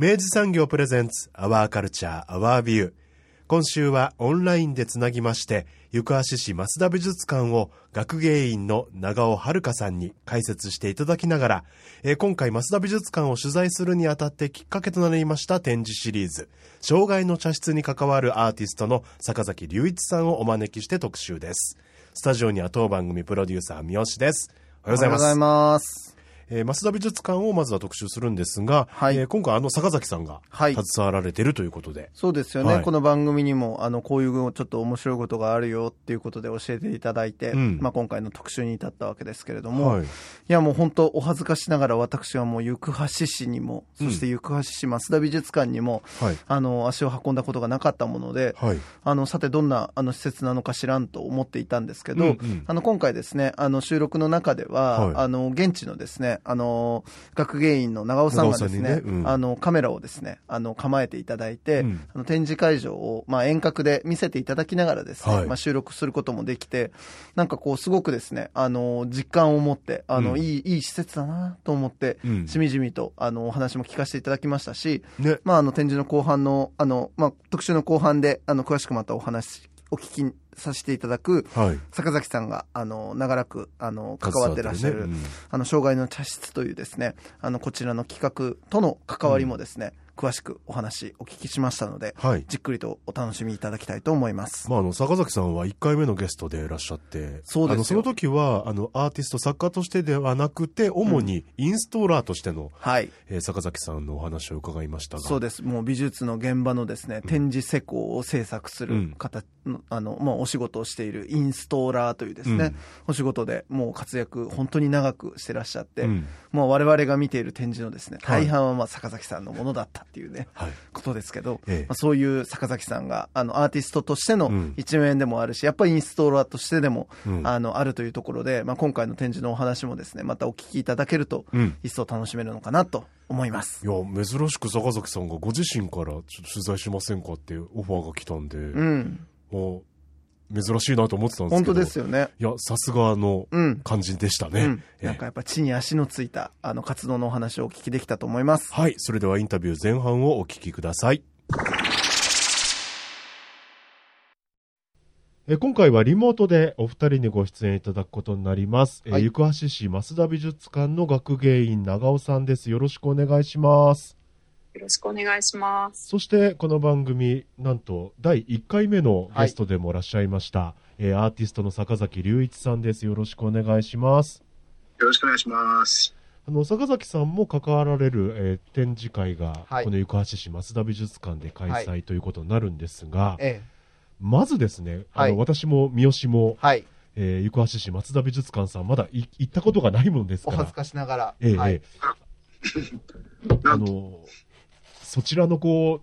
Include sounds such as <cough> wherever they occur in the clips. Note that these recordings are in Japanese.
明治産業プレゼンツアワーカルチャーアワービュー今週はオンラインでつなぎまして行橋市増田美術館を学芸員の長尾遥さんに解説していただきながら、えー今回増田美術館を取材するにあたってきっかけとなりました展示シリーズ。障害の茶室に関わるアーティストの坂崎隆一さんをお招きして特集です。スタジオには当番組プロデューサー三好です。おはようございます。えー、増田美術館をまずは特集するんですが、はい。えー今回あの坂崎さんがはい。携わられているということで、そうですよね、はい。この番組にも、あの、こういうちょっと面白いことがあるよっていうことで教えていただいて、うん。まあ今回の特集に至ったわけですけれども、はい。い、やもう本当お恥ずかしながら私はもう行橋市にも、うん。そして行橋市増田美術館にも、はい。あの、足を運んだことがなかったもので、はい。あの、さてどんなあの施設なのか知らんと思っていたんですけど、うんうん。あの、今回ですね、あの、収録の中では、はい。あの、現地のですね、あの、学芸員の長尾さんがですね、ねうん。あの、カメラをですね、あの、構えていただいて、うん。あの展示会場を、まあ、遠隔で見せていただきながらですね、はい。まあ、収録することもできて、なんかこう、すごくですね、あの、実感を持って、あの、うん。いい、いい施設だなと思って、うん。しみじみと、あの、お話も聞かせていただきましたし、ね。まあ、あの、展示の後半の、あの、まあ、特集の後半で、あの、詳しくまたお話、お聞きさせていただく、はい。坂崎さんが、あの、長らく、あの、関わってらっしゃる、あの、障害の茶室というですね、あの、こちらの企画との関わりもですね、詳しくお話お聞きしましたので、はい。じっくりとお楽しみいただきたいと思います。まあ、あの坂崎さんは1回目のゲストでいらっしゃってそうですよ。あのその時はあのアーティスト作家としてではなくて主にインストーラーとしての、はい。えー坂崎さんのお話を伺いましたが。そうです。もう美術の現場のですね、展示施工を制作すうん。る方の、あの、まあ、お仕事をしているインストーラーというですね、うん。お仕事でもう活躍、本当に長くしてらっしゃって、うんもう我々が見ている展示のですね、はい。大半はまあ坂崎さんのものだったっていうね、はい。ことですけど、ええ。まあ、そういう坂崎さんがあのアーティストとしてのうん。一面でもあるし、やっぱりインストーラーとしてでも、うん。あのあるというところで、まあ、今回の展示のお話もですねまたお聞きいただけると、うん。一層楽しめるのかなと思います。いや珍しく坂崎さんがご自身からちょっと取材しませんかっていうオファーが来たんで、うん、もう珍しいなと思ってたんです本けど当ですよね。いやさすがのうん感じでしたね、うん、ええなんかやっぱ地に足のついたあの活動のお話をお聞きできたと思います。はいそれではインタビュー前半をお聞きくださいえー今回はリモートでお二人にご出演いただくことになります。えーはい行橋市増田美術館の学芸員長尾さんです。よろしくお願いします。よろしくお願いします。そしてこの番組、なんと第1回目のゲストでもいらっしゃいました、えーアーティストの坂崎隆一さんです。よろしくお願いします。よろしくお願いします。あの坂崎さんも関わられる、えー展示会が、はい。この行橋市増田美術館で開催ということになるんですが、えまずですね、あのはい。私も三好も、はい、えー行橋市松田美術館さんまだい行ったことがないもんですから。お恥ず、かしながら、ええはい。ええあの <laughs> そちらのこ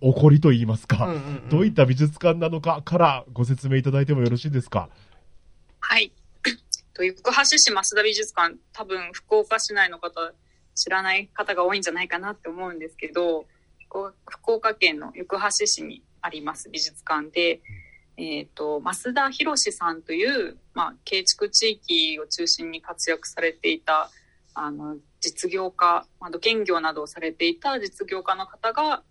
う起こりといいますか、うんうんうんどういった美術館なのかからご説明いただいてもよろしいですか？はい。<coughs> と行橋市増田美術館、多分福岡市内の方、知らない方が多いんじゃないかなって思うんですけど、こう福岡県の行橋市にあります美術館で、えっ、と、増田博さんという、まあ、建築地域を中心に活躍されていた、あの、実業家、まあ、土建業などをされていた実業家の方が、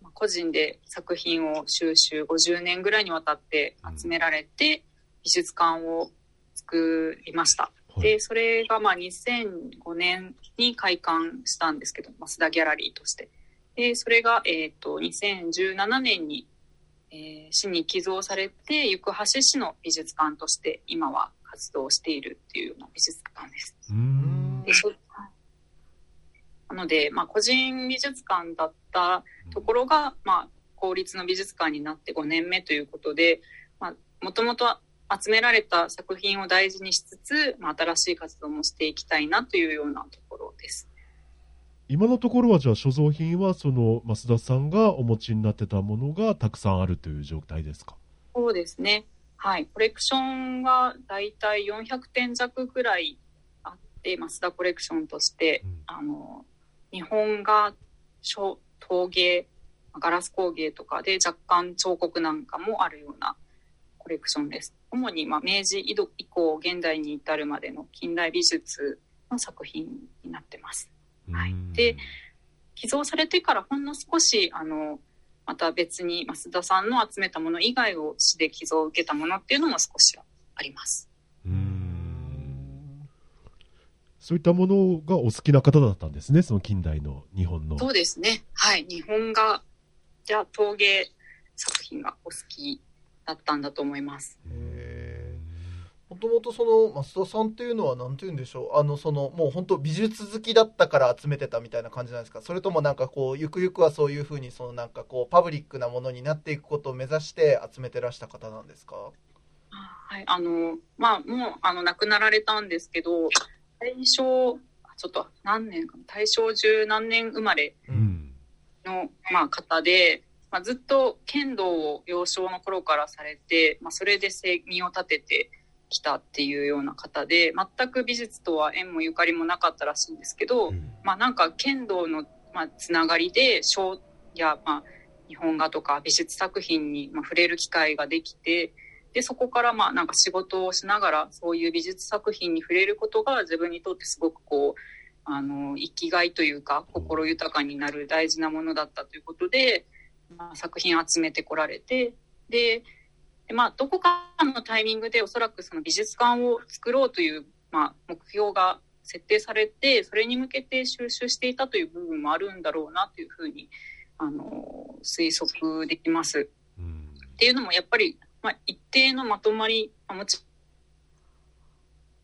まあ個人で作品を収集50年ぐらいにわたって集められて、美術館を作りました。はいで、それがまあ2005年に開館したんですけど、増田ギャラリーとして。で、それが、えっ、と、2017年に、えー市に寄贈されて、行橋市の美術館として今は活動しているっていう美術館です。うんでそなので、まあ、個人美術館だったところが、まあ、公立の美術館になって5年目ということで、まあ、もともと集められた作品を大事にしつつ、まあ、新しい活動もしていきたいなというようなところです。今のところはじゃあ所蔵品はその増田さんがお持ちになってたものがたくさんあるという状態ですか？そうですね。はい。コレクションがだいたい400点弱ぐらいあって、増田コレクションとして、うんあの、日本画、小陶芸、ガラス工芸とかで若干彫刻なんかもあるようなコレクションです。主に、まあ、明治以降、現代に至るまでの近代美術の作品になってます。はいうんで寄贈されてからほんの少し、あの、また別に増田さんの集めたもの以外を市で寄贈を受けたものっていうのも少しあります。うんそういったものがお好きな方だったんですねその近代の日本のそうですね。はい。日本画、じゃあ陶芸作品がお好きだったんだと思います。もともとその増田さんっていうのは何て言うんでしょうあのそのもう本当美術好きだったから集めてたみたいな感じなんですか？それともなんかこうゆくゆくはそういうふうにそのなんかこうパブリックなものになっていくことを目指して集めてらした方なんですか？はい。あの、まあ、もう、あの、亡くなられたんですけど、大正、あちょっと何年かな、大正十何年生まれうん。の、まあ、方で、まあ、ずっと剣道を幼少の頃からされて、まあ、それで生身を立ててきたっていうような方で、全く美術とは縁もゆかりもなかったらしいんですけど、まあ、なんか剣道の、まあ、つながりで書や、まあ、日本画とか美術作品に、まあ、触れる機会ができてでそこからまあなんか仕事をしながらそういう美術作品に触れることが自分にとってすごくこうあの生きがいというか心豊かになる大事なものだったということで、まあ、作品を集めてこられてででまあ、どこかのタイミングでおそらくその美術館を作ろうという、まあ、目標が設定されてそれに向けて収集していたという部分もあるんだろうなというふうにあの推測できます。うんっていうのもやっぱり、まあ、一定のまとまり、まあもち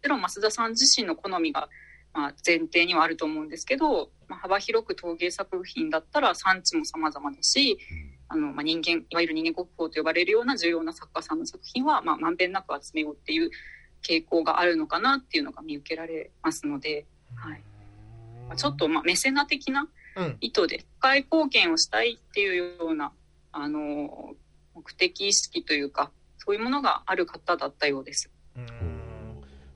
ろん増田さん自身の好みが、まあ、前提にはあると思うんですけど、まあ、幅広く陶芸作品だったら産地も様々だし、あの、まあ、人間、いわゆる人間国宝と呼ばれるような重要な作家さんの作品は、まあ、まんべんなく集めようっていう傾向があるのかなっていうのが見受けられますので、はい。まあちょっと、まあ、メセナ的なうん意図で、社会貢献をしたいっていうような、あの、目的意識というか、そういうものがある方だったようです。うん。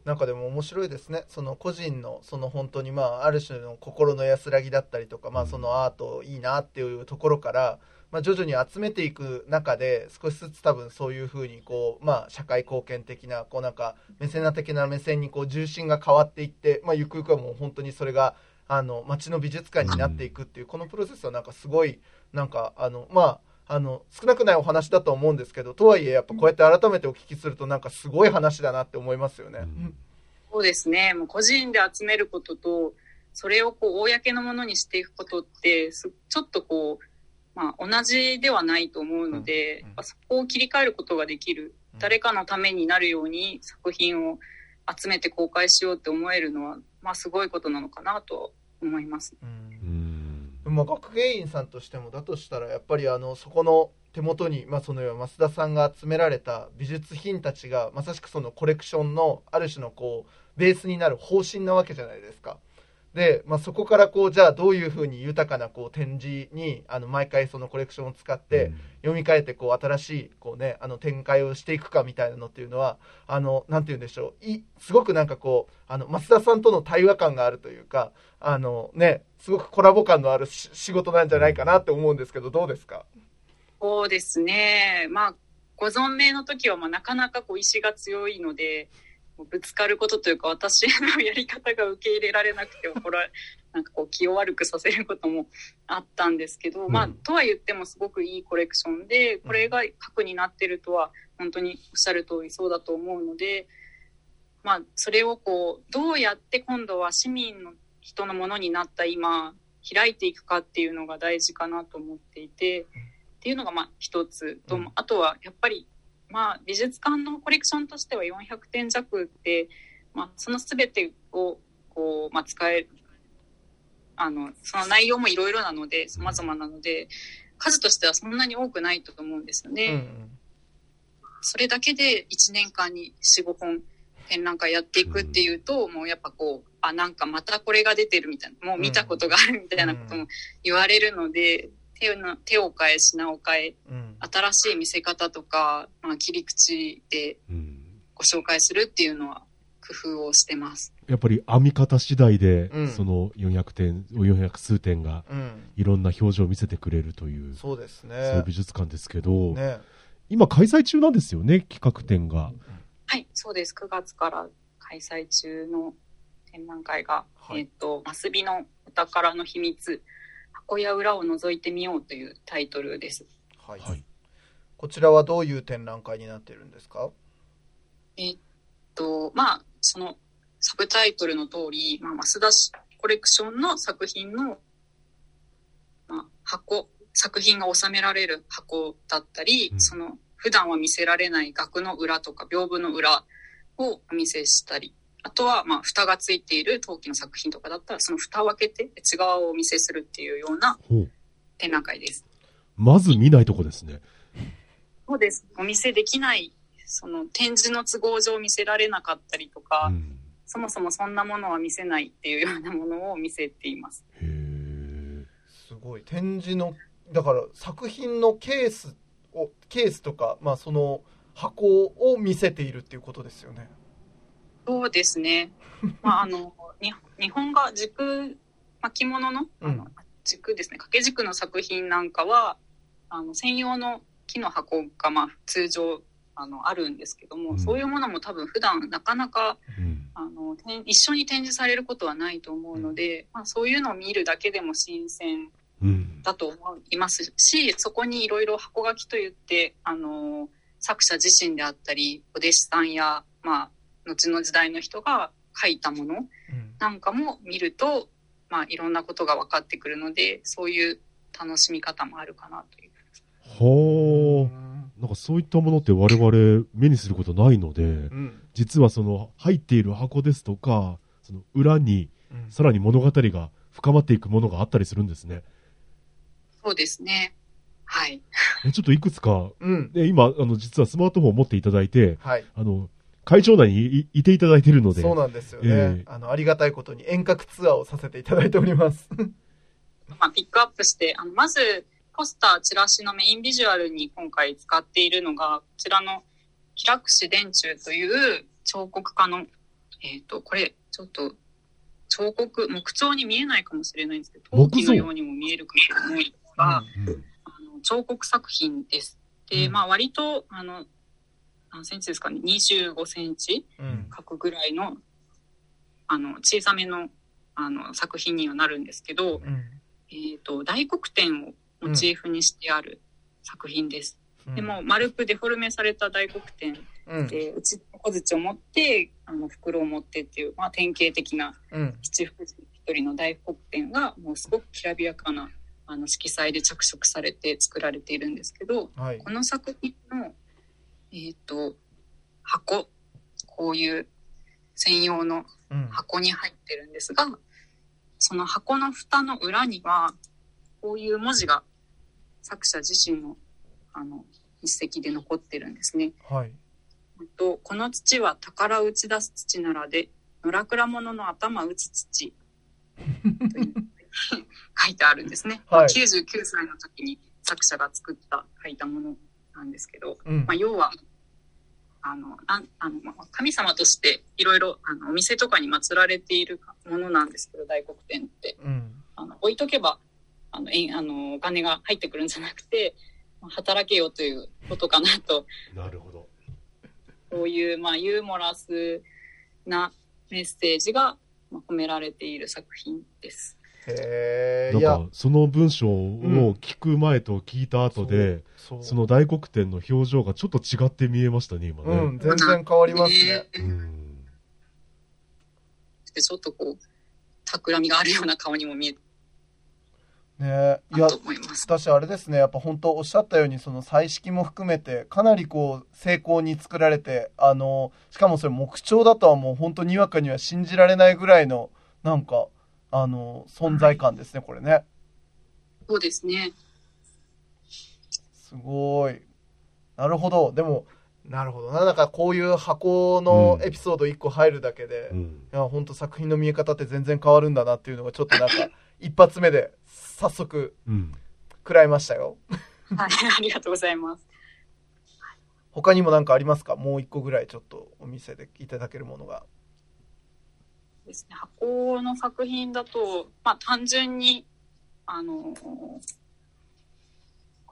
なんかでも面白いですね。その個人のその本当にまあある種の心の安らぎだったりとか、まあ、そのアートいいなっていうところから、まあ、徐々に集めていく中で少しずつ多分そういうふうにこう、まあ、社会貢献的なこうなんかメセナ的な目線にこう重心が変わっていって、まあ、ゆくゆくはもう本当にそれがあの街の美術館になっていくっていうこのプロセスはなんかすごいなんかあのまああの少なくないお話だと思うんですけどとはいえやっぱこうやって改めてお聞きするとなんかすごい話だなって思いますよね。うんそうですね。もう個人で集めることと、それをこう、公のものにしていくことって、すちょっとこう、まあ、同じではないと思うので、うんそこを切り替えることができる、うん誰かのためになるように作品を集めて公開しようって思えるのは、まあ、すごいことなのかなと思います。うんまあ、学芸員さんとしてもだとしたらやっぱりあのそこの手元に、まあ、そのような増田さんが集められた美術品たちがまさしくそのコレクションのある種のこうベースになる方針なわけじゃないですか。で、まあ、そこからこうじゃあどういうふうに豊かなこう展示にあの毎回そのコレクションを使って読み替えてこう新しいこう、ね、あの展開をしていくかみたいなのっていうのはあのなんて言うんでしょう。いすごくなんかこうあの増田さんとの対話感があるというかあの、ね、すごくコラボ感のあるし仕事なんじゃないかなって思うんですけどどうですか？そうですね。まあ、ご存命の時は、まあ、なかなかこう意志が強いので、ぶつかることというか、私のやり方が受け入れられなくて、これは、なんかこう気を悪くさせることもあったんですけど、まあ、とは言ってもすごくいいコレクションで、これが核になってるとは、本当におっしゃる通りそうだと思うので、まあ、それをこう、どうやって今度は市民の人のものになった今、開いていくかっていうのが大事かなと思っていて、っていうのがまあ一つと、うん。あとはやっぱりまあ美術館のコレクションとしては400点弱って、まあ、その全てをこう、まあ、使えるあのその内容もいろいろなので様々なので数としてはそんなに多くないと思うんですよね。うんうん。それだけで1年間に4、5本展覧会やっていくっていうと、もうやっぱこう、あ、なんかまたこれが出てるみたいな、もう見たことがあるみたいなことも言われるので、手を手を変え品を変え、うん新しい見せ方とか、まあ、切り口でうんご紹介するっていうのは工夫をしてます。やっぱり編み方次第で、うんその400点、400数点がうんいろんな表情を見せてくれるという、そうですそういうね美術館ですけど、ね今開催中なんですよね、企画展が。はい、そうです。9月から開催中の展覧会が、はいえっ、と、マスビのお宝の秘密、箱や裏を覗いてみようというタイトルです。はいはい。こちらはどういう展覧会になってるんですか？えっと、まあ、そのサブタイトルの通り、まあ、マスダコレクションの作品の、まあ、箱、作品が収められる箱だったり、うんその、普段は見せられない額の裏とか屏風の裏をお見せしたり、あとは、まあ、蓋がついている陶器の作品とかだったら、その蓋を開けて内側をお見せするっていうような展覧会です。まず見ないとこですね。そうです。お見せできない、その展示の都合上見せられなかったりとか、うんそもそもそんなものは見せないっていうようなものを見せています。へえ。すごい展示のだから作品のケースをケースとか、まあ、その箱を見せているっていうことですよね。そうですね。<laughs> まあ、あの、に日本が軸、巻物の、あのうん軸ですね、掛け軸の作品なんかは、あの、専用の木の箱が、まあ、通常、あの、あるんですけども、うんそういうものも多分普段なかなか、うんあの、一緒に展示されることはないと思うので、まあ、そういうのを見るだけでも新鮮うん。だと思いますし、そこにいろいろ箱書きといって、あの、作者自身であったり、お弟子さんや、まあ、後の時代の人が書いたものうんなんかも見ると、まあ、いろんなことが分かってくるので、そういう楽しみ方もあるかなという。はあ。なんかそういったものって我々目にすることないので、うん実はその入っている箱ですとか、その裏にうんさらに物語が深まっていくものがあったりするんですね。そうですね。はい。えちょっといくつか、うんで今、あの、実はスマートフォンを持っていただいて、はいあの、会場内にいいていただいているので、そうなんですよね、ええあのありがたいことに遠隔ツアーをさせていただいております <laughs> まあ、ピックアップして、あの、まず、ポスター、チラシのメインビジュアルに今回使っているのが、こちらの、平櫛電柱という彫刻家の、えっ、と、これ、ちょっと、彫刻、木彫に見えないかもしれないんですけど、陶器のようにも見えるかもしれないんですが、うんあの彫刻作品です。で、うん。まあ割と、あの、何センチですかね、25センチうん。角ぐらいの、あの、小さめの、あの、作品にはなるんですけど、うん。えっ、と、大黒天をモチーフにしてある作品です。でも、丸くデフォルメされた大黒天うん。で、うち小槌を持って、あの、袋を持ってっていう、まあ典型的なうん。七福神一人の大黒天が、もうすごくきらびやかな、あの、色彩で着色されて作られているんですけど、はい。この作品の、えっ、と、箱、こういう専用のうん。箱に入ってるんですが、その箱の蓋の裏には、こういう文字が作者自身の、あの、筆跡で残ってるんですね。はいあと、この土は宝打ち出す土ならで、野良倉者の頭打つ土。書いてあるんですね。<laughs> はい99歳の時に作者が作った、書いたものなんですけど、うんまあ、要は、あの、なんあのまあ神様としていろいろ、あの、お店とかに祀られているものなんですけど、大黒天って。うんあの、置いとけば、あの、えんあの、お金が入ってくるんじゃなくて、まあ働けよということかなと。なるほど。こういう、まあ、ユーモラスなメッセージがまあ込められている作品です。ないんへえや。か、その文章を聞く前と聞いた後で、そう。その大黒天の表情がちょっと違って見えましたね、今ね。うん全然変わりますね。うん。でちょっとこう、企みがあるような顔にも見えね。いや。私あれですね。やっぱ本当おっしゃったようにその彩色も含めてかなりこう精巧に作られてあのしかもそれ木彫だとはもう本当にわかには信じられないぐらいのなんかあの存在感ですねこれね。そうですね。すごい。なるほど。でもなるほどな。なんかこういう箱のエピソード1個入るだけで、いうん。や本当作品の見え方って全然変わるんだなっていうのがちょっとなんか一発目で早速うん。食らいましたよ。はい、<laughs> ありがとうございます。他にも何かありますか？もう一個ぐらいちょっとお見せでいただけるものが。ですね、箱の作品だと、まあ単純に、あの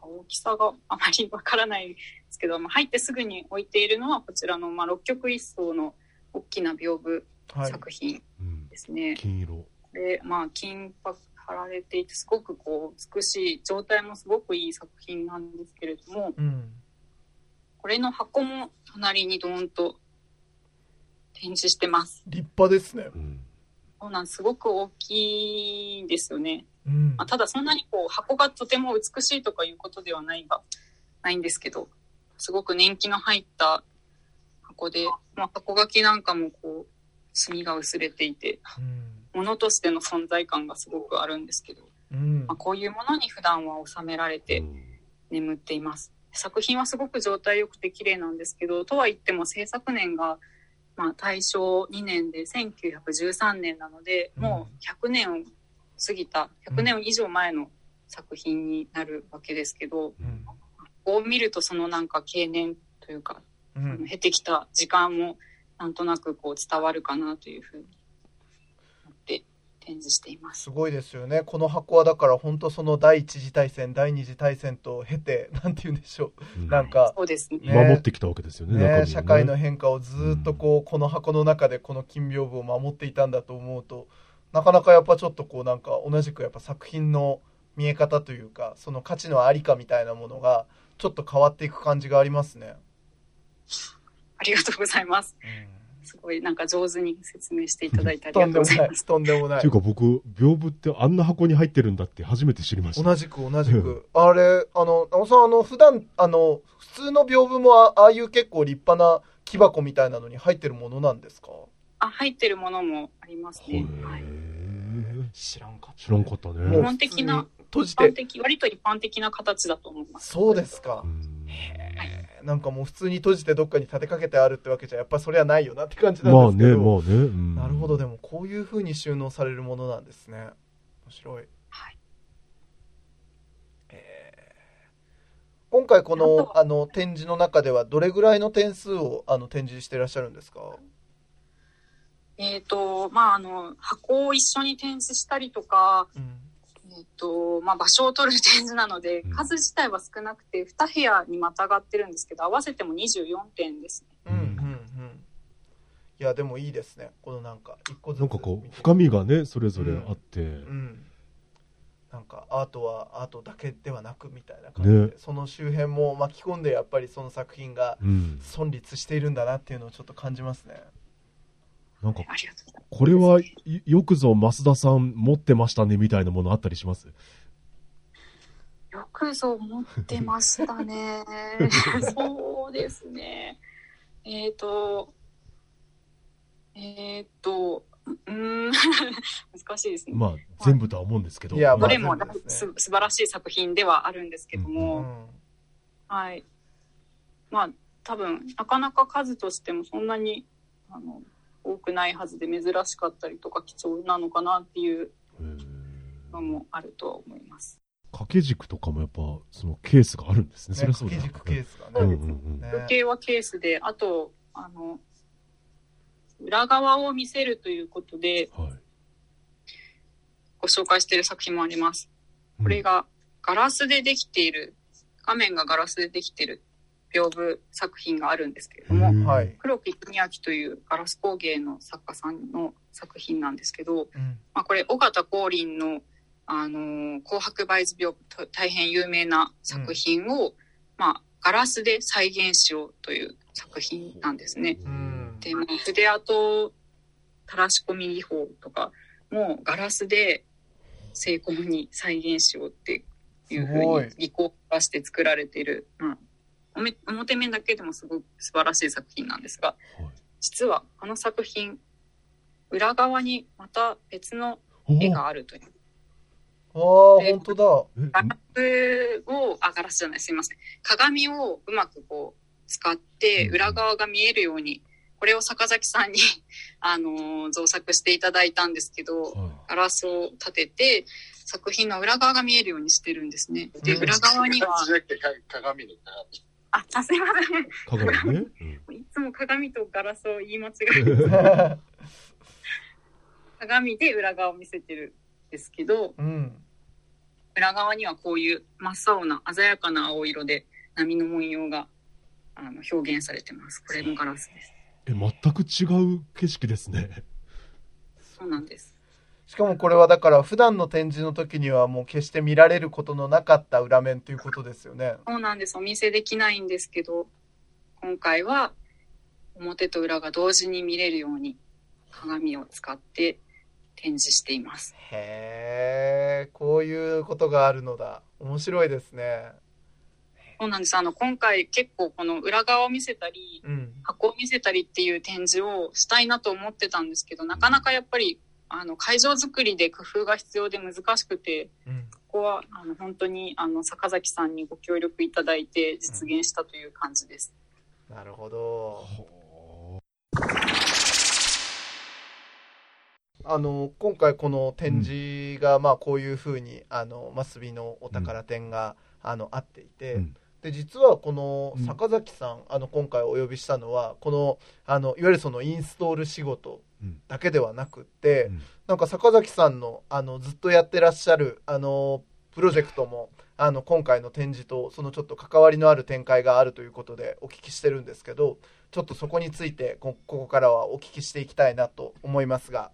大きさがあまりわからないですけど、まあ、入ってすぐに置いているのはこちらの、まあ、六曲一層の大きな屏風はい。作品うんですね。金色。で、まあ、金箔貼られていて、すごくこう、美しい、状態もすごくいい作品なんですけれども、うんこれの箱も隣にドーンと展示してます。立派ですねうんそうなんですすごく大きいんですよね。うんまあ、ただそんなにこう、箱がとても美しいとかいうことではないが、ないんですけど、すごく年季の入った箱で、まあ、箱書きなんかもこう、墨が薄れていて、物としての存在感がすごくあるんですけど、うん。まあ、こういうものに普段は収められて眠っています。作品はすごく状態良くて綺麗なんですけど、とは言っても制作年が、まあ、大正2年で1913年なので、うん。もう100年を過ぎた、100年以上前の作品になるわけですけど、うん。こう見るとそのなんか経年というか、うん。経てきた時間もなんとなくこう伝わるかなというふうに展示しています。すごいですよねこの箱はだから本当その第一次大戦第二次大戦と経て <laughs> なんて言うんでしょうんうなんかそうですね。ね守ってきたわけですよねねね社会の変化をずっとこうこの箱の中でこの金屏風を守っていたんだと思うとなかなかやっぱちょっとこうなんか同じくやっぱ作品の見え方というかその価値のありかみたいなものがちょっと変わっていく感じがありますね。ありがとうございます。すごいなんか上手に説明していただいてありとがんでもない。とうございます。とんでもない。っていうか僕屏風ってあんな箱に入ってるんだって初めて知りました。同じく同じくあれあの直さんあの普段あの普通の屏風もあああいう結構立派な木箱みたいなのに入ってるものなんですか？あ、入ってるものもありますね。はい。知らんかった知らんかったね。基本的な閉じて。割と一般的な形だと思います。そうですか。うんなんかもう普通に閉じてどっかに立てかけてあるってわけじゃやっぱそれはないよなって感じなまあんですけど、ねまあね、うん。なるほどでもこういう風に収納されるものなんですね。面白い、はい。えー今回こあのとあの展示の中ではどれぐらいの点数をあの展示していらっしゃるんですか？えっ、と、まあ、あの、箱を一緒に展示したりとか、うんえっ、と、まあ、場所を取る展示なのでうん、数自体は少なくて、2部屋にまたがってるんですけど、合わせても24点ですね。うんうんうん。いやでもいいですね。このなんか一個ずつなんかこう深みがねそれぞれあって、うん。なんかアートはアートだけではなくみたいな感じで、ね。その周辺も巻き込んでやっぱりその作品がうん、存立しているんだなっていうのをちょっと感じますねなんか。これはいよくぞ増田さん持ってましたねみたいなものあったりします？よくぞ持ってましたね。<laughs> そうですね。えっ、と、えっ、と、うーん、<laughs> 難しいですね。まあ全部とは思うんですけどいやまあどれも全部です素晴らしい作品ではあるんですけどうも、んはい。まあ、多分、なかなか数としてもそんなに、あの、多くないはずで珍しかったりとか貴重なのかなっていうのもあるとは思います。掛け軸とかもやっぱそのケースがあるんですね。そねれはそうだ。掛け軸ケースがねうんうんう時計はケースで、あと、あの、裏側を見せるということではい。ご紹介している作品もあります。これがガラスでできている、画面がガラスでできている屏風作品があるんですけれども、うん。はい、黒木文明というガラス工芸の作家さんの作品なんですけど、うん。まあ、これ尾形光琳の、あのー紅白梅図屏風と大変有名な作品を、まあ、ガラスで再現しようという作品なんですね。うん。で、まあ、筆跡垂らし込み技法とかもガラスで成功に再現しようっていうふうに技巧化して作られている、表面だけでもすごく素晴らしい作品なんですが、実はこの作品裏側にまた別の絵があるという。ああ、本当だ。ガラスをあガラスじゃないすいません。鏡をうまくこう使ってうん裏側が見えるようにこれを坂崎さんに <laughs> あの造作していただいたんですけどガラスを立てて作品の裏側が見えるようにしてるんですね。でうん。裏側には <laughs> 鏡で鏡。ああすいません。鏡ね。<laughs> いつも鏡とガラスを言い間違える <laughs> 鏡で裏側を見せてるんですけどうん。裏側にはこういう真っ青な鮮やかな青色で波の文様があの表現されてます。これもガラスです。え、全く違う景色ですね。そうなんですしかもこれはだから普段の展示の時にはもう決して見られることのなかった裏面ということですよね。そうなんですお見せできないんですけど今回は表と裏が同時に見れるように鏡を使って展示していますへえ、こういうことがあるのだ。面白いですね。そうなんですあの今回結構この裏側を見せたりうん。箱を見せたりっていう展示をしたいなと思ってたんですけどなかなかやっぱりあの会場作りで工夫が必要で難しくてうん。ここはあの本当にあの坂崎さんにご協力いただいて実現したという感じです。なるほど。あの今回この展示が、まあこういうふうにあのマスビのお宝展が、あのあっていて、うんで実はこのうん坂崎さん、あの今回お呼びしたのはこのあのいわゆるそのインストール仕事うんだけではなくって、うん。なんか坂崎さんのあのずっとやってらっしゃるあのプロジェクトもあの今回の展示とそのちょっと関わりのある展開があるということでお聞きしてるんですけどちょっとそこについてこここからはお聞きしていきたいなと思いますが。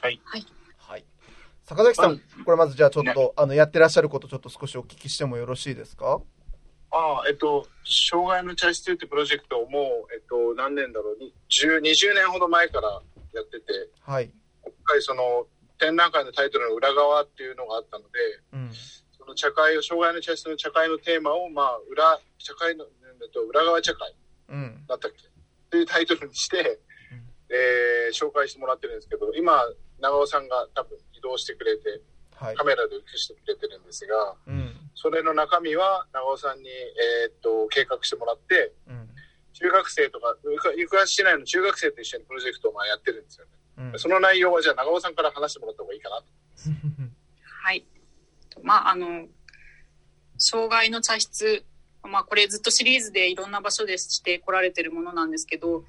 はい。はい。はい。坂崎さんまこれまずじゃあちょっとあのやってらっしゃることちょっと少しお聞きしてもよろしいですか？ああ、えっと、障害のチャイスってプロジェクトをもう、えっと、何年だろう、に10 20年ほど前からやってて、はい、今回その展覧会のタイトルの裏側っていうのがあったので、うん。その茶会を、障害のチャイスの茶会のテーマを、まあ、裏、茶会の、えっと、裏側茶会うん。だったっけ？っていうタイトルにして、えー紹介してもらってるんですけど、今、長尾さんが多分移動してくれて、はい。カメラで映してくれてるんですが、うんそれの中身は長尾さんに、えーっと、計画してもらって、うん中学生とか、ゆか行橋市内の中学生と一緒にプロジェクトをまあやってるんですよね。うんその内容はじゃあ長尾さんから話してもらった方がいいかなと。はい。まあ、あの、障害の茶室、まあ、これずっとシリーズでいろんな場所でして来られてるものなんですけど、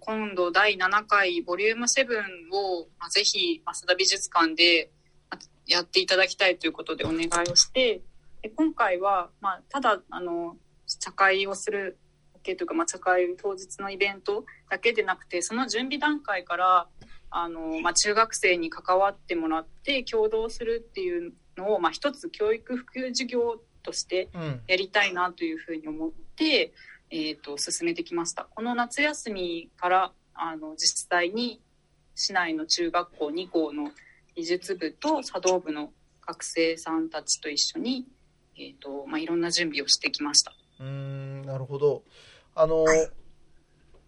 今度第7回ボリューム7を、まあ、ぜひ、増田美術館でまあやっていただきたいということでお願いをして、で今回は、まあ、ただ、あの、茶会をするだけというか、まあ、茶会当日のイベントだけでなくて、その準備段階から、あの、まあ、中学生に関わってもらって共同するっていうのを、まあ、一つ教育普及事業としてうん。やりたいなというふうに思って、えー、と進めてきました。この夏休みからあの実際に市内の中学校2校の技術部と茶道部の学生さんたちと一緒に、えーとまあ、いろんな準備をしてきました。うーんなるほど。あの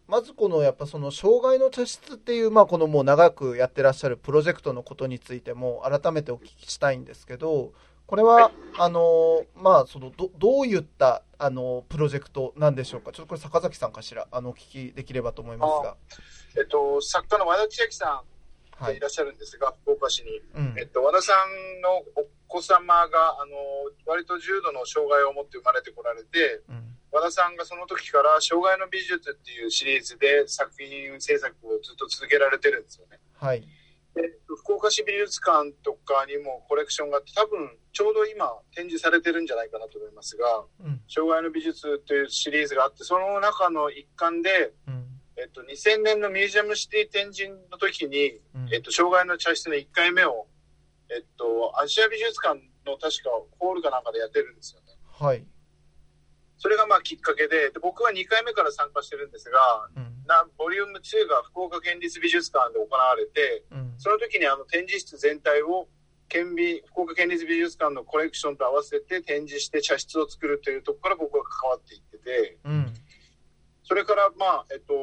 まずこのやっぱその障害の茶室っていう、まあ、このもう長くやってらっしゃるプロジェクトのことについても改めてお聞きしたいんですけどこれはあのまあそのどどういったあのプロジェクトなんでしょうか？ちょっとこれ坂崎さんかしらあのお聞きできればと思いますが。えっと、作家の和田千秋さんはい。いらっしゃるんですが、福岡市に。うん。えっと、和田さんのお子様が、あの、割と重度の障害を持って生まれてこられて、うん。和田さんがその時から、障害の美術っていうシリーズで作品制作をずっと続けられてるんですよね。はい。で福岡市美術館とかにもコレクションがあって、多分ちょうど今展示されてるんじゃないかなと思いますが、うん。障害の美術というシリーズがあって、その中の一環で、うんえっと、2000年のミュージアムシティ展示の時に、うん。えっと、障害の茶室の1回目を、えっと、アジア美術館の確かホールかなんかでやってるんですよね。はい。それがまあきっかけで、で僕は2回目から参加してるんですが、うん。なボリューム2が福岡県立美術館で行われて、うん。その時にあの展示室全体を県美福岡県立美術館のコレクションと合わせて展示して茶室を作るというところから僕は関わっていってて、うんそれから、まあ、えっと、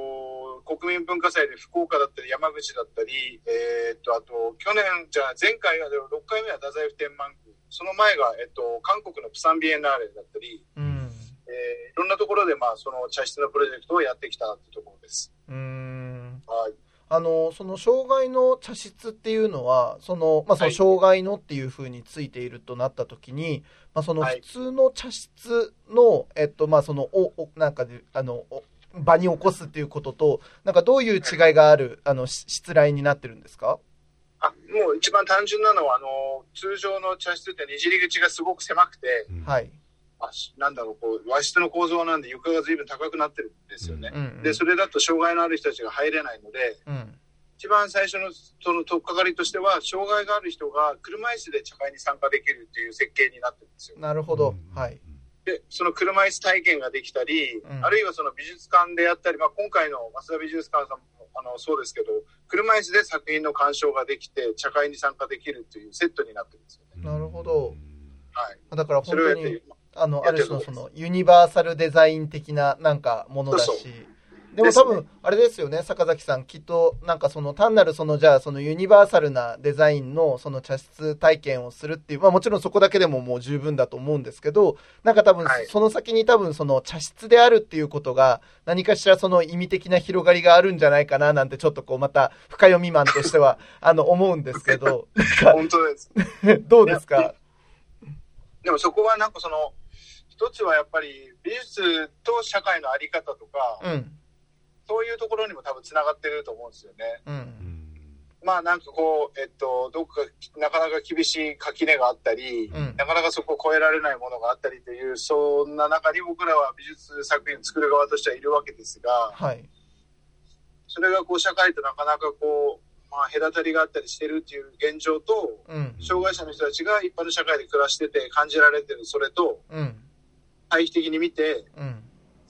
国民文化祭で福岡だったり山口だったり、えーっと、あと、去年、じゃあ前回が6回目は太宰府天満宮、その前が、えっと、韓国のプサンビエンナーレだったり、うんえーいろんなところで、まあ、その茶室のプロジェクトをやってきたってところです。うんはい。あのその障害の茶室っていうのはその、まあ、そのはい。障害のっていうふうについているとなった時に、まあ、そのはい。普通の茶室の、えっとまあそのおおなんかであのお場に起こすっていうこととなんかどういう違いがあるあのし失礼になってるんですか？あ、もう一番単純なのは、あの、通常の茶室ってねじり口がすごく狭くて、はい、あなんだろう、こう、和室の構造なんで床が随分高くなってるんですよね。うんうんで、それだと障害のある人たちが入れないので、うん一番最初のその取っかかりとしては、障害がある人が車椅子で茶会に参加できるっていう設計になってるんですよ。なるほど、はいで、その車椅子体験ができたり、うんあるいはその美術館であったり、まあ、今回の増田美術館さんもあのそうですけど、車椅子で作品の鑑賞ができて、茶会に参加できるというセットになってるんですよね。なるほどはい。だからそ本当にれをやって、あの、ある種のそのユニバーサルデザイン的ななんかものだし。でも多分、あれですよね、坂崎さん、きっと、なんかその単なるその、じゃあそのユニバーサルなデザインのその茶室体験をするっていう、まあもちろんそこだけでももう十分だと思うんですけど、なんか多分はい。その先に多分その茶室であるっていうことが、何かしらその意味的な広がりがあるんじゃないかななんてちょっとこうまた深読みマンとしては、<laughs> あの、思うんですけど、本当です。<laughs> どうですか？でもそこはなんかその、一つはやっぱり美術と社会のあり方とか、うん。そういうところにも多分つながってると思うんですよね。うん。まあなんかこう、えっと、どっかなかなか厳しい垣根があったり、うんなかなかそこを越えられないものがあったりという、そんな中に僕らは美術作品を作る側としてはいるわけですが、はい。それがこう社会となかなかこう、まあ隔たりがあったりしてるっていう現状と、うん。障害者の人たちが一般の社会で暮らしてて感じられてるそれと、うん。対比的に見て、うん。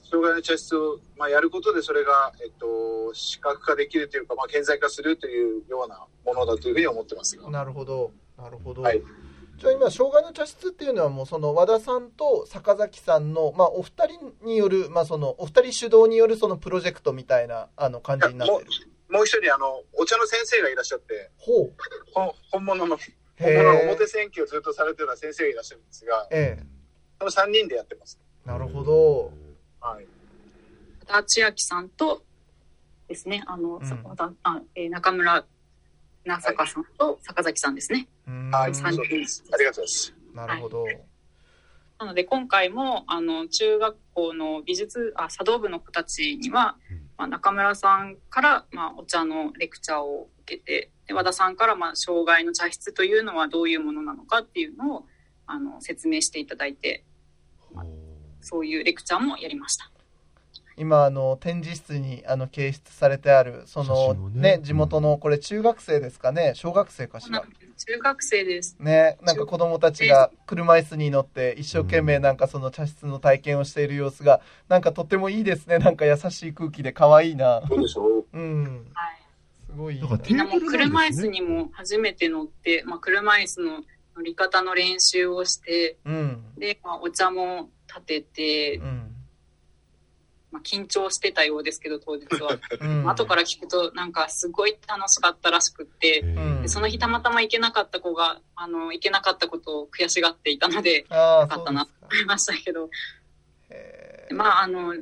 障害の茶室を、まあ、やることでそれが、えっと、視覚化できるというか、まあ、顕在化するというようなものだというふうに思ってますが。なるほど。なるほど。はいじゃあ今、障害の茶室っていうのはもうその和田さんと坂崎さんの、まあお二人による、まあそのお二人主導によるそのプロジェクトみたいなあの感じになってる。もう一人、あの、お茶の先生がいらっしゃって、ほう。ほ本物の、へ本物のえ表選挙をずっとされてた先生がいらっしゃるんですが、ええ。その3人でやってます。なるほど。はい。和田千秋さんとですね、あの、うんあえー中村那坂さんと坂崎さんですね。はい、三人そうです。ありがとうございます。なるほど。なので今回もあの中学校の美術あ茶道部の子たちには、まあ、中村さんから、まあ、お茶のレクチャーを受けてで和田さんから、まあ、障害の茶室というのはどういうものなのかっていうのをあの説明していただいてそういうレクチャーもやりました。今あの展示室にあの掲出されてあるそのね。ね地元のこれ中学生ですかね？小学生かしら。中学生です。ね、なんか子供たちが車椅子に乗って一生懸命なんかその茶室の体験をしている様子がなんかとってもいいですね。なんか優しい空気で可愛いな。そうでしょう。うん。はい。すごいいいな。だからみんなもうテーブルなん車椅子にも初めて乗って、まあ、車椅子の乗り方の練習をしてうん。で、まあ、お茶も立ててう、ん。まあ、緊張してたようですけど当日は、<laughs> うん。後から聞くとなんかすごい楽しかったらしくって、うん。でその日たまたま行けなかった子があの行けなかったことを悔しがっていたのでよかったなそうですか思いましたけど。まああの、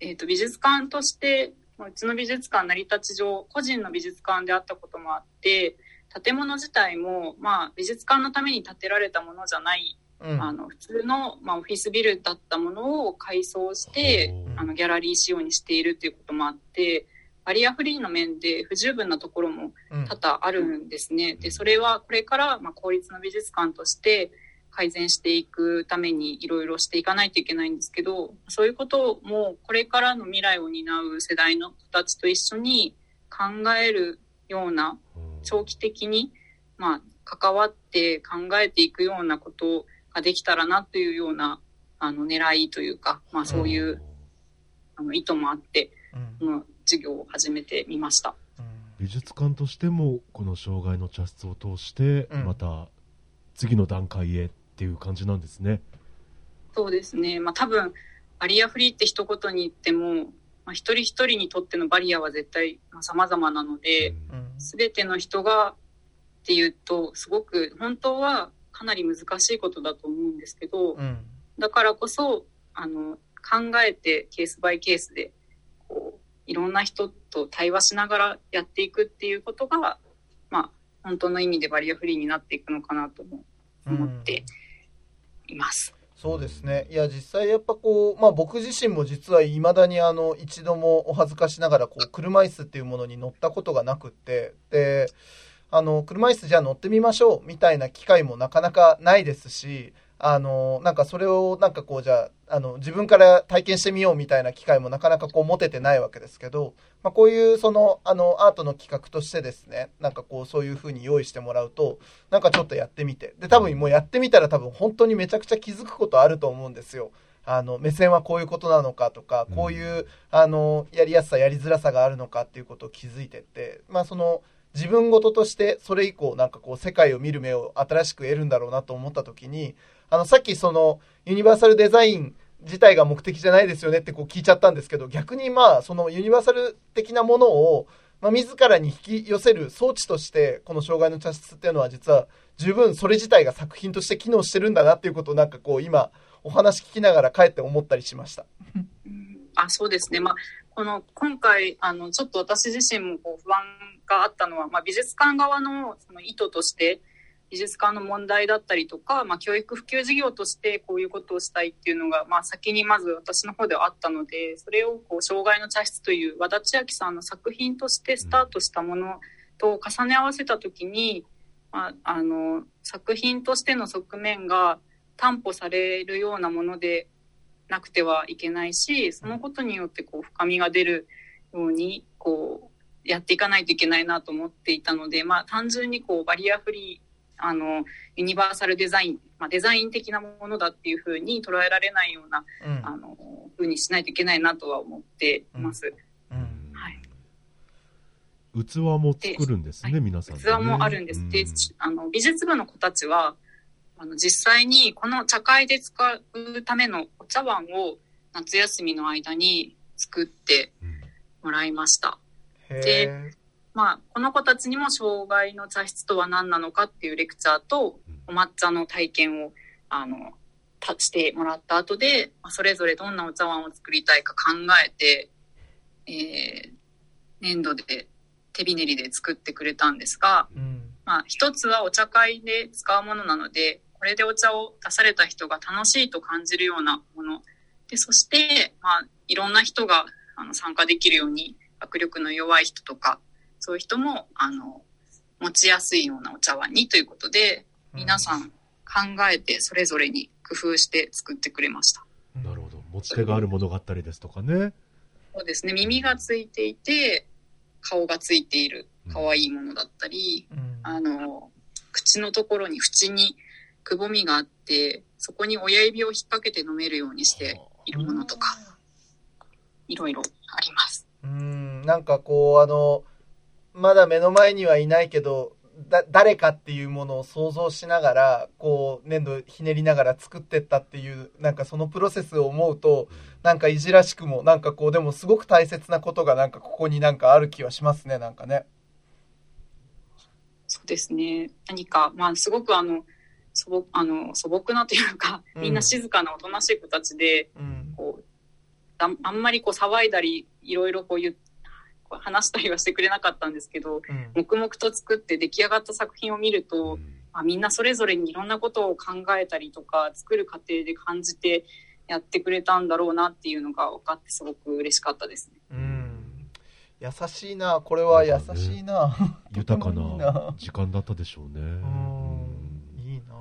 えー、と美術館としてまあうちの美術館成り立ち上個人の美術館であったこともあって建物自体も、まあ、美術館のために建てられたものじゃない、うん。あの普通の、まあ、オフィスビルだったものを改装してあのギャラリー仕様にしているということもあってバリアフリーの面で不十分なところもうん。多々あるんですね。で、それはこれから、まあ、公立の美術館として改善していくためにいろいろしていかないといけないんですけど、そういうこともこれからの未来を担う世代の子たちと一緒に考えるような長期的に、まあ、関わって考えていくようなことができたらなというようなあの狙いというか、まあ、そういうあの意図もあって、うん。その授業を始めてみました。美術館としてもこの障害の茶室を通してうん。また次の段階へっていう感じなんですね、そうですね。まあ多分、バリアフリーって一言に言っても、まあ一人一人にとってのバリアは絶対まあ様々なので、うん。すべての人がっていうと、すごく本当はかなり難しいことだと思うんですけど、うんだからこそ、あの、考えてケースバイケースで、こう、いろんな人と対話しながらやっていくっていうことが、まあ、本当の意味でバリアフリーになっていくのかなとも思っています。そうですね。いや、実際やっぱこう、まあ僕自身も実は未だにあの、一度もお恥ずかしながら、こう、車椅子っていうものに乗ったことがなくって、で、あの、車椅子じゃあ乗ってみましょうみたいな機会もなかなかないですし、あの、なんかそれをなんかこう、じゃあ、あの、自分から体験してみようみたいな機会もなかなかこう持ててないわけですけど、まあこういうその、あの、アートの企画としてですね、なんかこう、そういうふうに用意してもらうと、なんかちょっとやってみて。で、多分もうやってみたら多分本当にめちゃくちゃ気づくことあると思うんですよ。あの、目線はこういうことなのかとか、こういう、あの、やりやすさ、やりづらさがあるのかっていうことを気づいてって、まあその、自分事としてそれ以降なんかこう世界を見る目を新しく得るんだろうなと思った時に、あの、さっきその、ユニバーサルデザイン自体が目的じゃないですよねってこう聞いちゃったんですけど、逆にまあ、そのユニバーサル的なものを、まあ、自らに引き寄せる装置として、この障害の茶室っていうのは実は十分それ自体が作品として機能してるんだなっていうことをなんかこう今お話聞きながら帰って思ったりしました。あそうですね。まあ、この、今回、あの、ちょっと私自身もこう不安があったのは、まあ、美術館側のその意図として、美術館の問題だったりとか、まあ、教育普及事業としてこういうことをしたいっていうのが、まあ、先にまず私の方ではあったので、それをこう、障害の茶室という和田千秋さんの作品としてスタートしたものと重ね合わせたときに、まあ、あの、作品としての側面が担保されるようなものでなくてはいけないし、そのことによってこう深みが出るように、こう、やっていかないといけないなと思っていたので、まあ単純にこうバリアフリー、あの、ユニバーサルデザイン、まあデザイン的なものだっていうふうに捉えられないような、うんあの、ふうにしないといけないなとは思っています。うんはい。器も作るんですね、で皆さん、ね。器もあるんです。で、あの、美術部の子たちは、あの、実際にこの茶会で使うためのお茶碗を夏休みの間に作ってうんもらいました。へでえ。まあ、この子たちにも障害の茶室とは何なのかっていうレクチャーと、お抹茶の体験を、あの、たしてもらった後で、まあそれぞれどんなお茶碗を作りたいか考えて、えー、粘土で手びねりで作ってくれたんですが、うん。まあ、一つはお茶会で使うものなので、これでお茶を出された人が楽しいと感じるようなもの。で、そして、まあ、いろんな人があの参加できるように、握力の弱い人とか、そういう人も、あの、持ちやすいようなお茶碗にということで、皆さん考えてそれぞれに工夫して作ってくれました。なるほど。持ち手があるものがあったりですとかね。そうですね。耳がついていて、顔がついている可愛いものだったり、うん。あの、口のところに縁にくぼみがあって、そこに親指を引っ掛けて飲めるようにしているものとか、いろいろあります。うん、なんかこう、あの、まだ目の前にはいないけど、だ、誰かっていうものを想像しながら、こう、粘土ひねりながら作ってったっていう、なんかそのプロセスを思うと、なんかいじらしくも、なんかこう、でもすごく大切なことがなんかここになんかある気はしますね、なんかね。そうですね。何か、まあ、すごくあの、素朴、あの、素朴なというか、うんみんな静かなおとなしい子たちで、うん。こう、ああんまりこう騒いだり、いろいろこう言話したりはしてくれなかったんですけど、うん。黙々と作って出来上がった作品を見ると、まあ、みんなそれぞれにいろんなことを考えたりとか、作る過程で感じてやってくれたんだろうなっていうのが分かってすごく嬉しかったですね。うん。優しいな、これは優しいな。豊かな <laughs> な時間だったでしょうね。うん。いいな。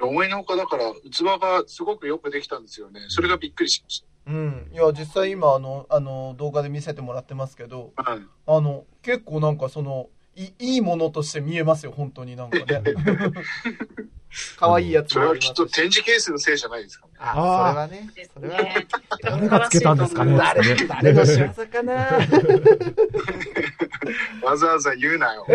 思いのほかだから、器がすごくよくできたんですよね。それがびっくりしましうん。いや、実際今、あの、あの、動画で見せてもらってますけど、た。はい。あの、結構なんかその、いいいものとして見えますよ、本当になんかね。<laughs> 可愛いやつそれはきっと展示ケースのせいじゃないですかね。あ、あーそれはね。それはね。誰がつけたんですかね誰、誰の仕業かな <laughs> わざわざ言うなよ。<laughs> い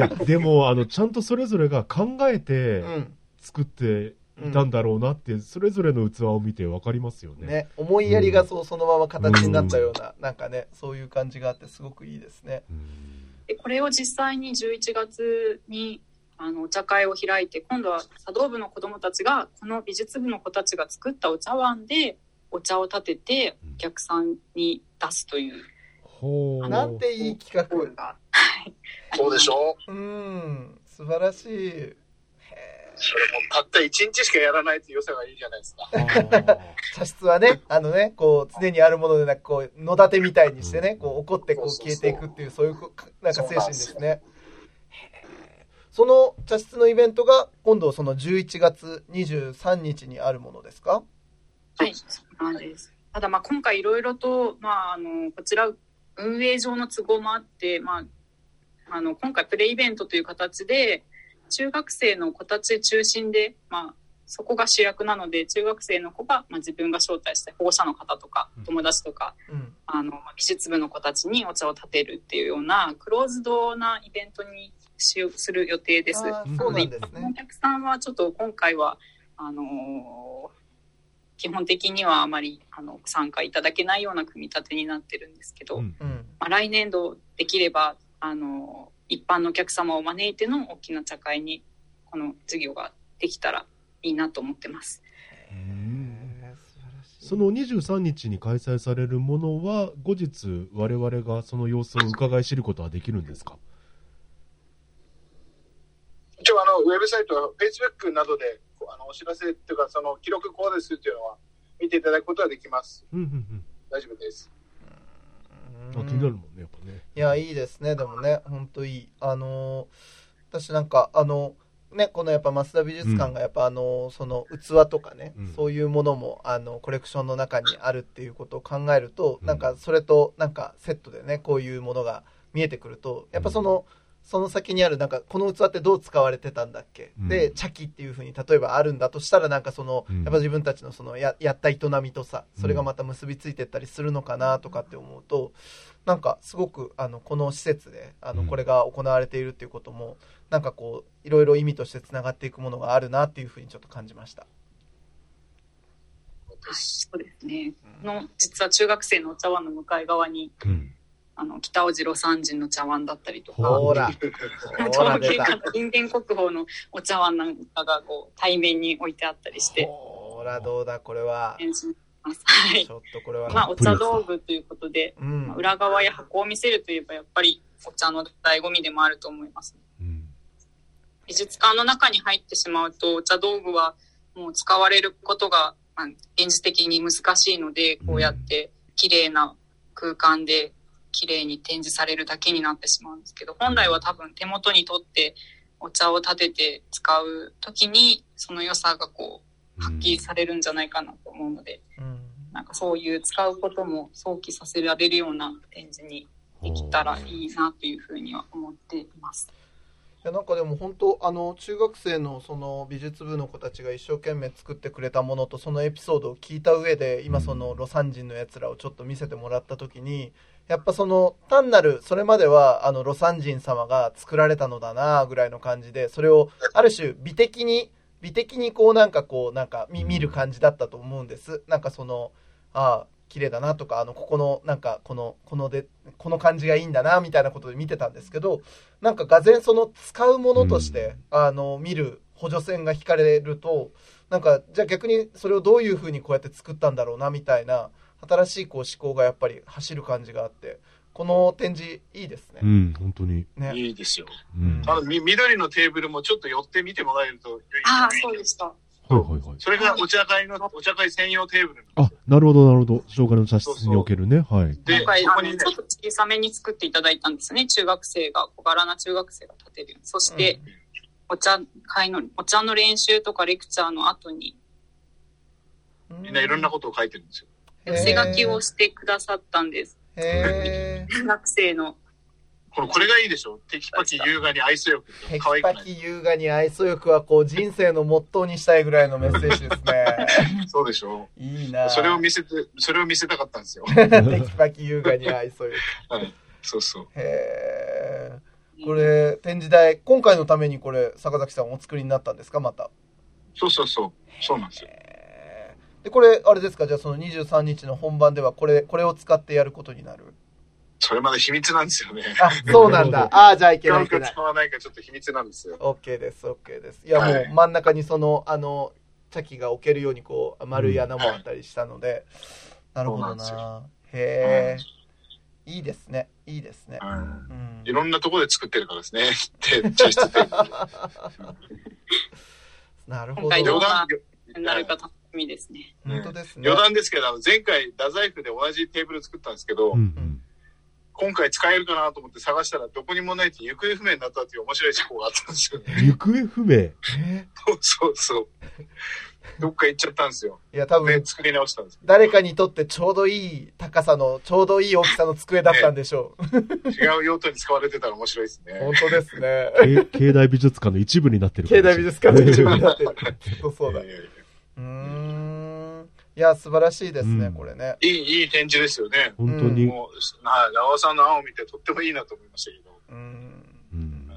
や、でも、あの、ちゃんとそれぞれが考えうてん。作っていたんだろうなって、それぞれの器を見てわかりますよね。ね、思いやりがそう、そのまま形になったような、なんかね、そういう感じがあって、すごくいいですね。うんでこれを実際に11月にあのお茶会を開いて今度は茶道部の子どもたちがこの美術部の子たちが作ったお茶碗でお茶を立ててお客さんに出すというほう。なんていい企画。<laughs> そうでしょうん、素晴らしい。へそれもたった一日しかやらないって良さがいいじゃないですか。はあ茶室はね、あのね、こう、常にあるものでなく、こう、野立てみたいにしてね、こう、怒ってこう消えていくっていう、そういうこ、なんか精神ですね。その茶室のイベントが、今度その11月23日にあるものですか？はい、そうなんです。ただまあ今回いろいろと、まあ、あのこちら運営上の都合もあって、まあ、あの今回プレイベントという形で中学生の子たち中心で、まあ、そこが主役なので中学生の子が、まあ、自分が招待した保護者の方とかうん友達とかうん。あの美術部の子たちにお茶を立てるっていうようなクローズドなイベントにしする予定です。そうなんですおね。客さんはちょっと今回はあのー基本的にはあまりあのご参加いただけないような組み立てになってるんですけど、うんうん。まあ、来年度できればあのー一般のお客様を招いての大きな茶会にこの授業ができたらいいなと思ってます。うんへー素晴らしいその23日に開催されるものは、後日我々がその様子を伺い知ることはできるんですか？一応あの、ウェブサイトは Facebook などであのお知らせっていうか、その記録こうですっていうのは見ていただくことはできます。うんうん大丈夫です。うん。あ、気になるもんね、やっぱね。いや、いいですね、でもね、ほんといい。あのー私なんか、あの、ね、このやっぱ増田美術館がやっぱあの、その器とかね、うんそういうものもあの、コレクションの中にあるっていうことを考えると、うんなんかそれとなんかセットでね、こういうものが見えてくると、やっぱその、その先にあるなんかこの器ってどう使われてたんだっけ、うんで茶器っていうふうに例えばあるんだとしたらなんかその、うんやっぱ自分たちのそのややった営みとさそれがまた結びついてったりするのかなとかって思うとなんかすごくあのこの施設であのうんこれが行われているっていうことも、なんかこういろいろ意味としてつながっていくものがあるなっていうふうにちょっと感じました。はい、そうですね。の実は中学生のお茶碗の向かい側にうん。あの北尾路魯山人の茶碗だったりとか。ほら、<laughs> ほら陶芸家。の人間国宝のお茶碗なんかがこう対面に置いてあったりしてほらどうだこれは。はいち。ょっとこれは。まあお茶道具ということで、うんまあ。裏側や箱を見せるといえばやっぱりお茶の醍醐味でもあると思います。うん。美術館の中に入ってしまうとお茶道具はもう使われることが、まあ、現実的に難しいのでこうやって綺麗な空間で綺麗に展示されるだけになってしまうんですけど本来は多分手元に取ってお茶を立てて使う時にその良さがこう発揮されるんじゃないかなと思うので、うん。なんかそういう使うことも想起させられるような展示にできたらいいなというふうには思っています。いやなんかでも本当あの中学生のその美術部の子たちが一生懸命作ってくれたものとそのエピソードを聞いた上で今その魯山人のやつらをちょっと見せてもらった時にやっぱその単なるそれまではあの魯山人様が作られたのだなぐらいの感じでそれをある種美的に美的にこうなんかこうなんか見見る感じだったと思うんです。なんかそのああ綺麗だなとかあのここのなんかこのこのでこの感じがいいんだなみたいなことで見てたんですけどなんかがぜんその使うものとして、あの見る補助線が引かれるとなんかじゃあ逆にそれをどういうふうにこうやって作ったんだろうなみたいな新しいこう思考がやっぱり走る感じがあってこの展示いいですねう。ん、本当に。ねいいですよ。うん。あの、み緑のテーブルもちょっと寄って見てもらえると良いああ、そうでした。はいはいはい。それがお茶会の、お茶会専用テーブル。あ、なるほどなるほど。障害の茶室におけるね。はい。で、今回、にちょっと小さめに作っていただいたんですね。中学生が、小柄な中学生が立てるように。そして、お茶会の、お茶の練習とかレクチャーの後に、みんないろんなことを書いてるんですよ。寄せ書きをしてくださったんです。へ中学生のこれ、これがいいでしょ？テキパキ優雅に愛想よく。テキパキ優雅に愛想よくはこう人生のモットーにしたいぐらいのメッセージですね。<laughs> そうでしょ？いいなそれを見せて、それを見せたかったんですよ。テキパキ優雅に愛想よく。<laughs> はい。そうそう。へー。これ、展示台、今回のためにこれ、坂崎さんお作りになったんですか？また。そうそうそう。そうなんですよ。で、これ、あれですか？じゃあその23日の本番ではこれ、これを使ってやることになる？それまで秘密なんですよね。あ、そうなんだ。<laughs> ああ、じゃあいけ使ないういけない。か使わないかちょっと秘密なんですよ。OK です、OK です。いや、もうはい真ん中にその、あの、茶器が置けるようにこう、丸い穴もあったりしたので、なるほどなな。へえ、いいですね、いいですね。うんうんいろんなところで作ってるからですね。<laughs> で、茶室で。<laughs> なるほど。なるかみですね。本当ですね。余談ですけど、あの前回、太宰府で同じテーブル作ったんですけど、うん今回使えるかなと思って探したらどこにもないって行方不明になったっていう面白い事故があったんですよね。うん。行方不明？えそうそう。どっか行っちゃったんですよ。いや、多分、で作り直したんです誰かにとってちょうどいい高さの、ちょうどいい大きさの机だったんでしょう。違う用途に使われてたら面白いですね。本当ですね。け <laughs> 境内美術館の一部になってるか境内美術館の一部になってる。<laughs> そうだ。いうやいやいやーん。いや、素晴らしいですね、うんこれね。いい、いい展示ですよね。本当に。もう、はい長尾さんの案を見てとってもいいなと思いましたけど。うん。うん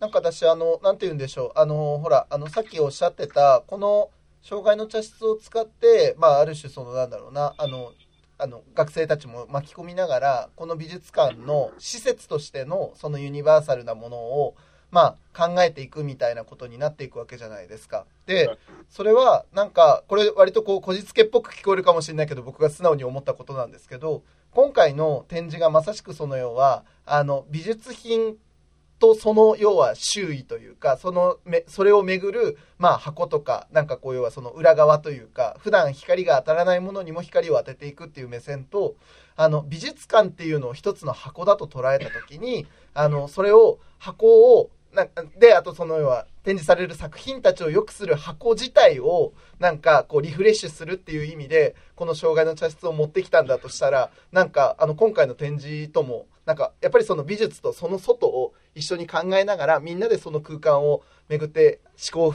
なんか私、あの、なんて言うんでしょう。あの、ほら、あの、さっきおっしゃってた、この、障害の茶室を使って、まあ、ある種、その、なんだろうな、あの、あの、学生たちも巻き込みながら、この美術館の施設としての、そのユニバーサルなものを、まあ、考えていくみたいなことになっていくわけじゃないですか。で、それは、なんか、これ割とこう、こじつけっぽく聞こえるかもしれないけど、僕が素直に思ったことなんですけど、今回の展示がまさしくその要は、あの、美術品とその要は周囲というか、そのめ、それをめぐる、まあ箱とか、なんかこう要はその裏側というか、普段光が当たらないものにも光を当てていくっていう目線と、あの、美術館っていうのを一つの箱だと捉えたときに、あの、それを、箱を、なんかで、あとその要は展示される作品たちを良くする箱自体を、なんかこうリフレッシュするっていう意味で、この障害の茶室を持ってきたんだとしたら、なんかあの今回の展示とも、なんかやっぱりその美術とその外を一緒に考えながら、みんなでその空間を巡って思考を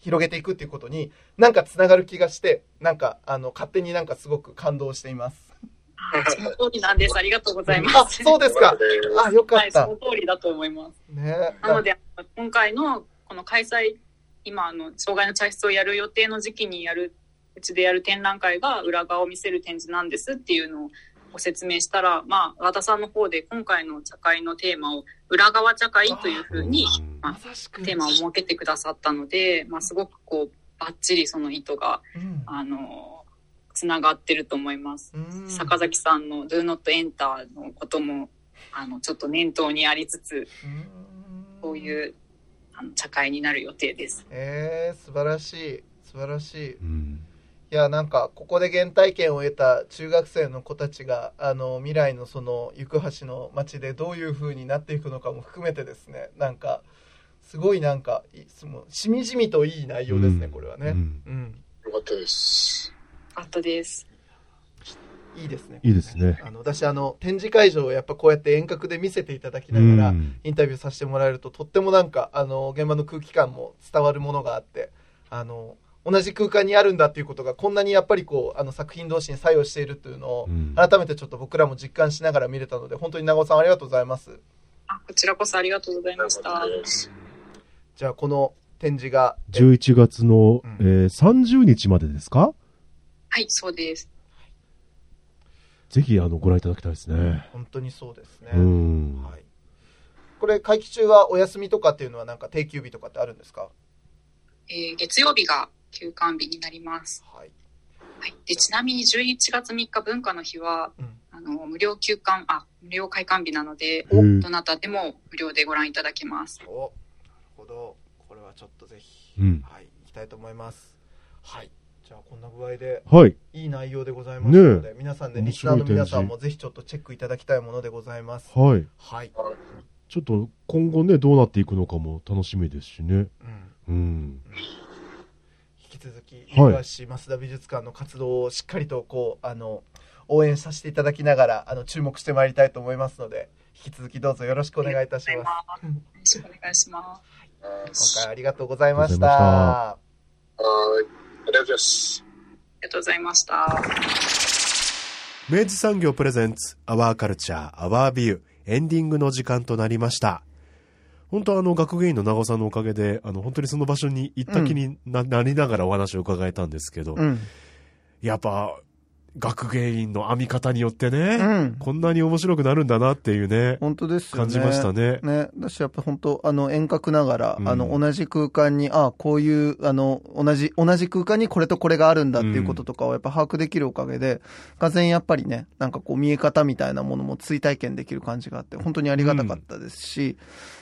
広げていくっていうことに、なんかつながる気がして、なんかあの勝手になんかすごく感動しています。<laughs> その通りなんです。ありがとうございまあ、す。そうですか。あ、よかはい、そった。の通りだと思います。ねなので、今回のこの開催、今、あの、障害の茶室をやる予定の時期にやる、うちでやる展覧会が裏側を見せる展示なんですっていうのをご説明したら、まあ、和田さんの方で今回の茶会のテーマを裏側茶会というふうにまさしく。テーマを設けてくださったので、まあ、すごくこう、バッチリその意図が、うんあの、つながってると思います。うん。坂崎さんの Do Not Enter のことも、あの、ちょっと念頭にありつつ、うん。こういう、あの、茶会になる予定です。えー、素晴らしい。素晴らしい。いうん。やなんかここで原体験を得た中学生の子たちがあの未来のその行橋の街でどういう風になっていくのかも含めてですね。なんかすごいなんかいそのしみじみといい内容ですね、うん。これはね。うん。うん、よかったです。あとです。いいですねいいですね。あの私あの展示会場をやっぱこうやって遠隔で見せていただきながら、うんインタビューさせてもらえるととってもなんかあの現場の空気感も伝わるものがあってあの同じ空間にあるんだっていうことがこんなにやっぱりこうあの作品同士に作用しているというのをうん改めてちょっと僕らも実感しながら見れたので本当に長尾さんありがとうございますあ、こちらこそありがとうございました。じゃあこの展示がえ11月の、うんえー30日までですか？はい、そうです。ぜひ、あの、ご覧いただきたいですね。本当にそうですね、うん。はい、これ会期中はお休みとかっていうのはなんか定休日とかってあるんですか？えー月曜日が休館日になります。はい、はい。で、ちなみに11月3日文化の日は、うんあの、無料休館、あ、無料開館日なので、どなたでも無料でご覧いただけます。おなるほどこれはちょっとぜひ、うんはい行きたいと思いますはいじゃあこんな具合ではい。いい内容でございますので、皆さんで面リスナーの皆さんもぜひちょっとチェックいただきたいものでございますはい。はい、ちょっと今後ね、どうなっていくのかも楽しみですしね。うん、うん。引き続きはい東増田美術館の活動をしっかりとこうあの応援させていただきながらあの注目してまいりたいと思いますので引き続きどうぞよろしくお願いいたします。よろしくお願いします。今回ありがとうございました。はい。ありがとうございます。ありがとうございました。明治産業プレゼンツアワーカルチャーアワービューエンディングの時間となりました本当あの学芸員の長尾さんのおかげであの本当にその場所に行った気にな,、なりながらお話を伺えたんですけど、うん。やっぱ学芸員の編み方によってね、うん。こんなに面白くなるんだなっていうね本当ですよね。感じましたねね。だし、やっぱ本当、あの、遠隔ながら、うんあの、同じ空間に、あこういう、あの、同じ、同じ空間にこれとこれがあるんだっていうこととかをやっぱ把握できるおかげで、がぜんやっぱりね、なんかこう見え方みたいなものも追体験できる感じがあって、本当にありがたかったですし、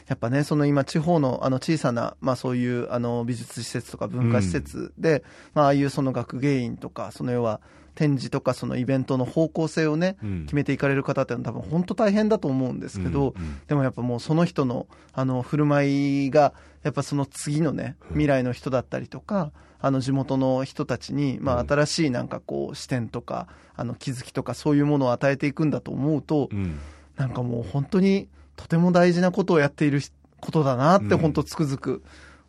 やっぱね、その今地方のあの小さな、まあそういうあの美術施設とか文化施設で、まあああいうその学芸員とか、その要は展示とかそのイベントの方向性をね、うん。決めていかれる方ってのは多分本当大変だと思うんですけど、うんうん。でもやっぱもうその人のあの振る舞いがやっぱその次のね未来の人だったりとか、あの地元の人たちに、まあ、うん。新しいなんかこう視点とかあの気づきとかそういうものを与えていくんだと思うと、うん。なんかもう本当にとても大事なことをやっていることだなってうん本当つくづく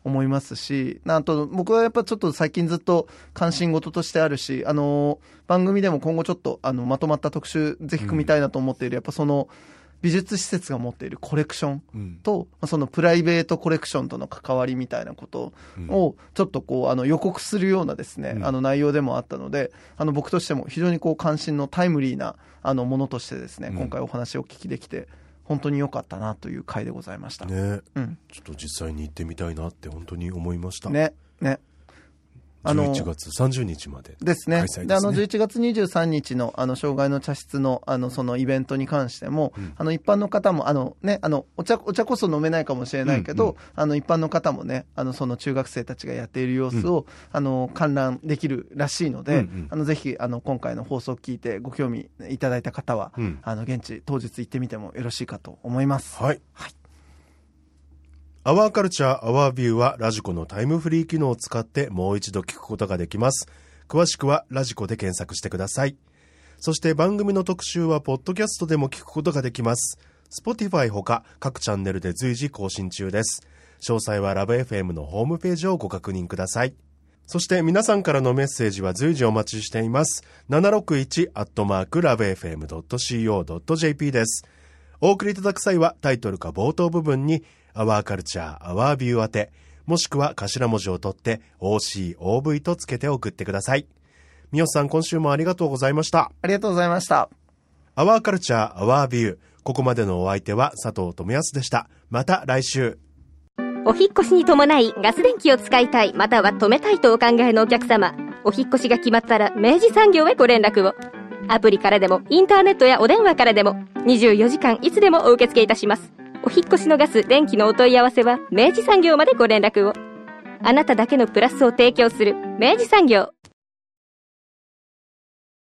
思いますし、なんと僕はやっぱちょっと最近ずっと関心事としてあるし、あの番組でも今後ちょっとあのまとまった特集ぜひ組みたいなと思っている、やっぱその美術施設が持っているコレクションうん。と、まあそのプライベートコレクションとの関わりみたいなことをちょっとこうあの予告するようなですね、うん。あの内容でもあったので、あの僕としても非常にこう関心のタイムリーなあのものとしてですね、うん。今回お話をお聞きできて本当に良かったなという回でございました。ねうん、ちょっと実際に行ってみたいなって本当に思いました、ね、ね。あの11月30日までですね。ですね。で、あの、11月23日の、あの、障害の茶室の、あの、そのイベントに関しても、うん。あの、一般の方も、あの、ね、あの、お茶、お茶こそ飲めないかもしれないけど、うんうん。あの、一般の方もね、あの、その中学生たちがやっている様子を、あの、観覧できるらしいので、うんうん。あの、ぜひ、あの、今回の放送を聞いてご興味いただいた方は、うん。あの、現地、当日行ってみてもよろしいかと思います。はい。アワーカルチャーアワービューはラジコのタイムフリー機能を使ってもう一度聞くことができます。詳しくはラジコで検索してください。そして番組の特集はポッドキャストでも聞くことができます。Spotify ほか各チャンネルで随時更新中です。詳細はラブ f m のホームページをご確認ください。そして皆さんからのメッセージは随時お待ちしています。761-lovefm.co.jp です。お送りいただく際はタイトルか冒頭部分に、アワーカルチャー、アワービュー宛て、もしくは頭文字を取って OCOV とつけて送ってください。みおさん、今週もありがとうございました。ありがとうございました。アワーカルチャー、アワービュー。ここまでのお相手は佐藤智康でした。また来週。お引っ越しに伴いガス電気を使いたいまたは止めたいとお考えのお客様お引っ越しが決まったら明治産業へご連絡をアプリからでもインターネットやお電話からでも24時間いつでもお受け付けいたしますお引越しのガス電気のお問い合わせは明治産業までご連絡を。あなただけのプラスを提供する明治産業。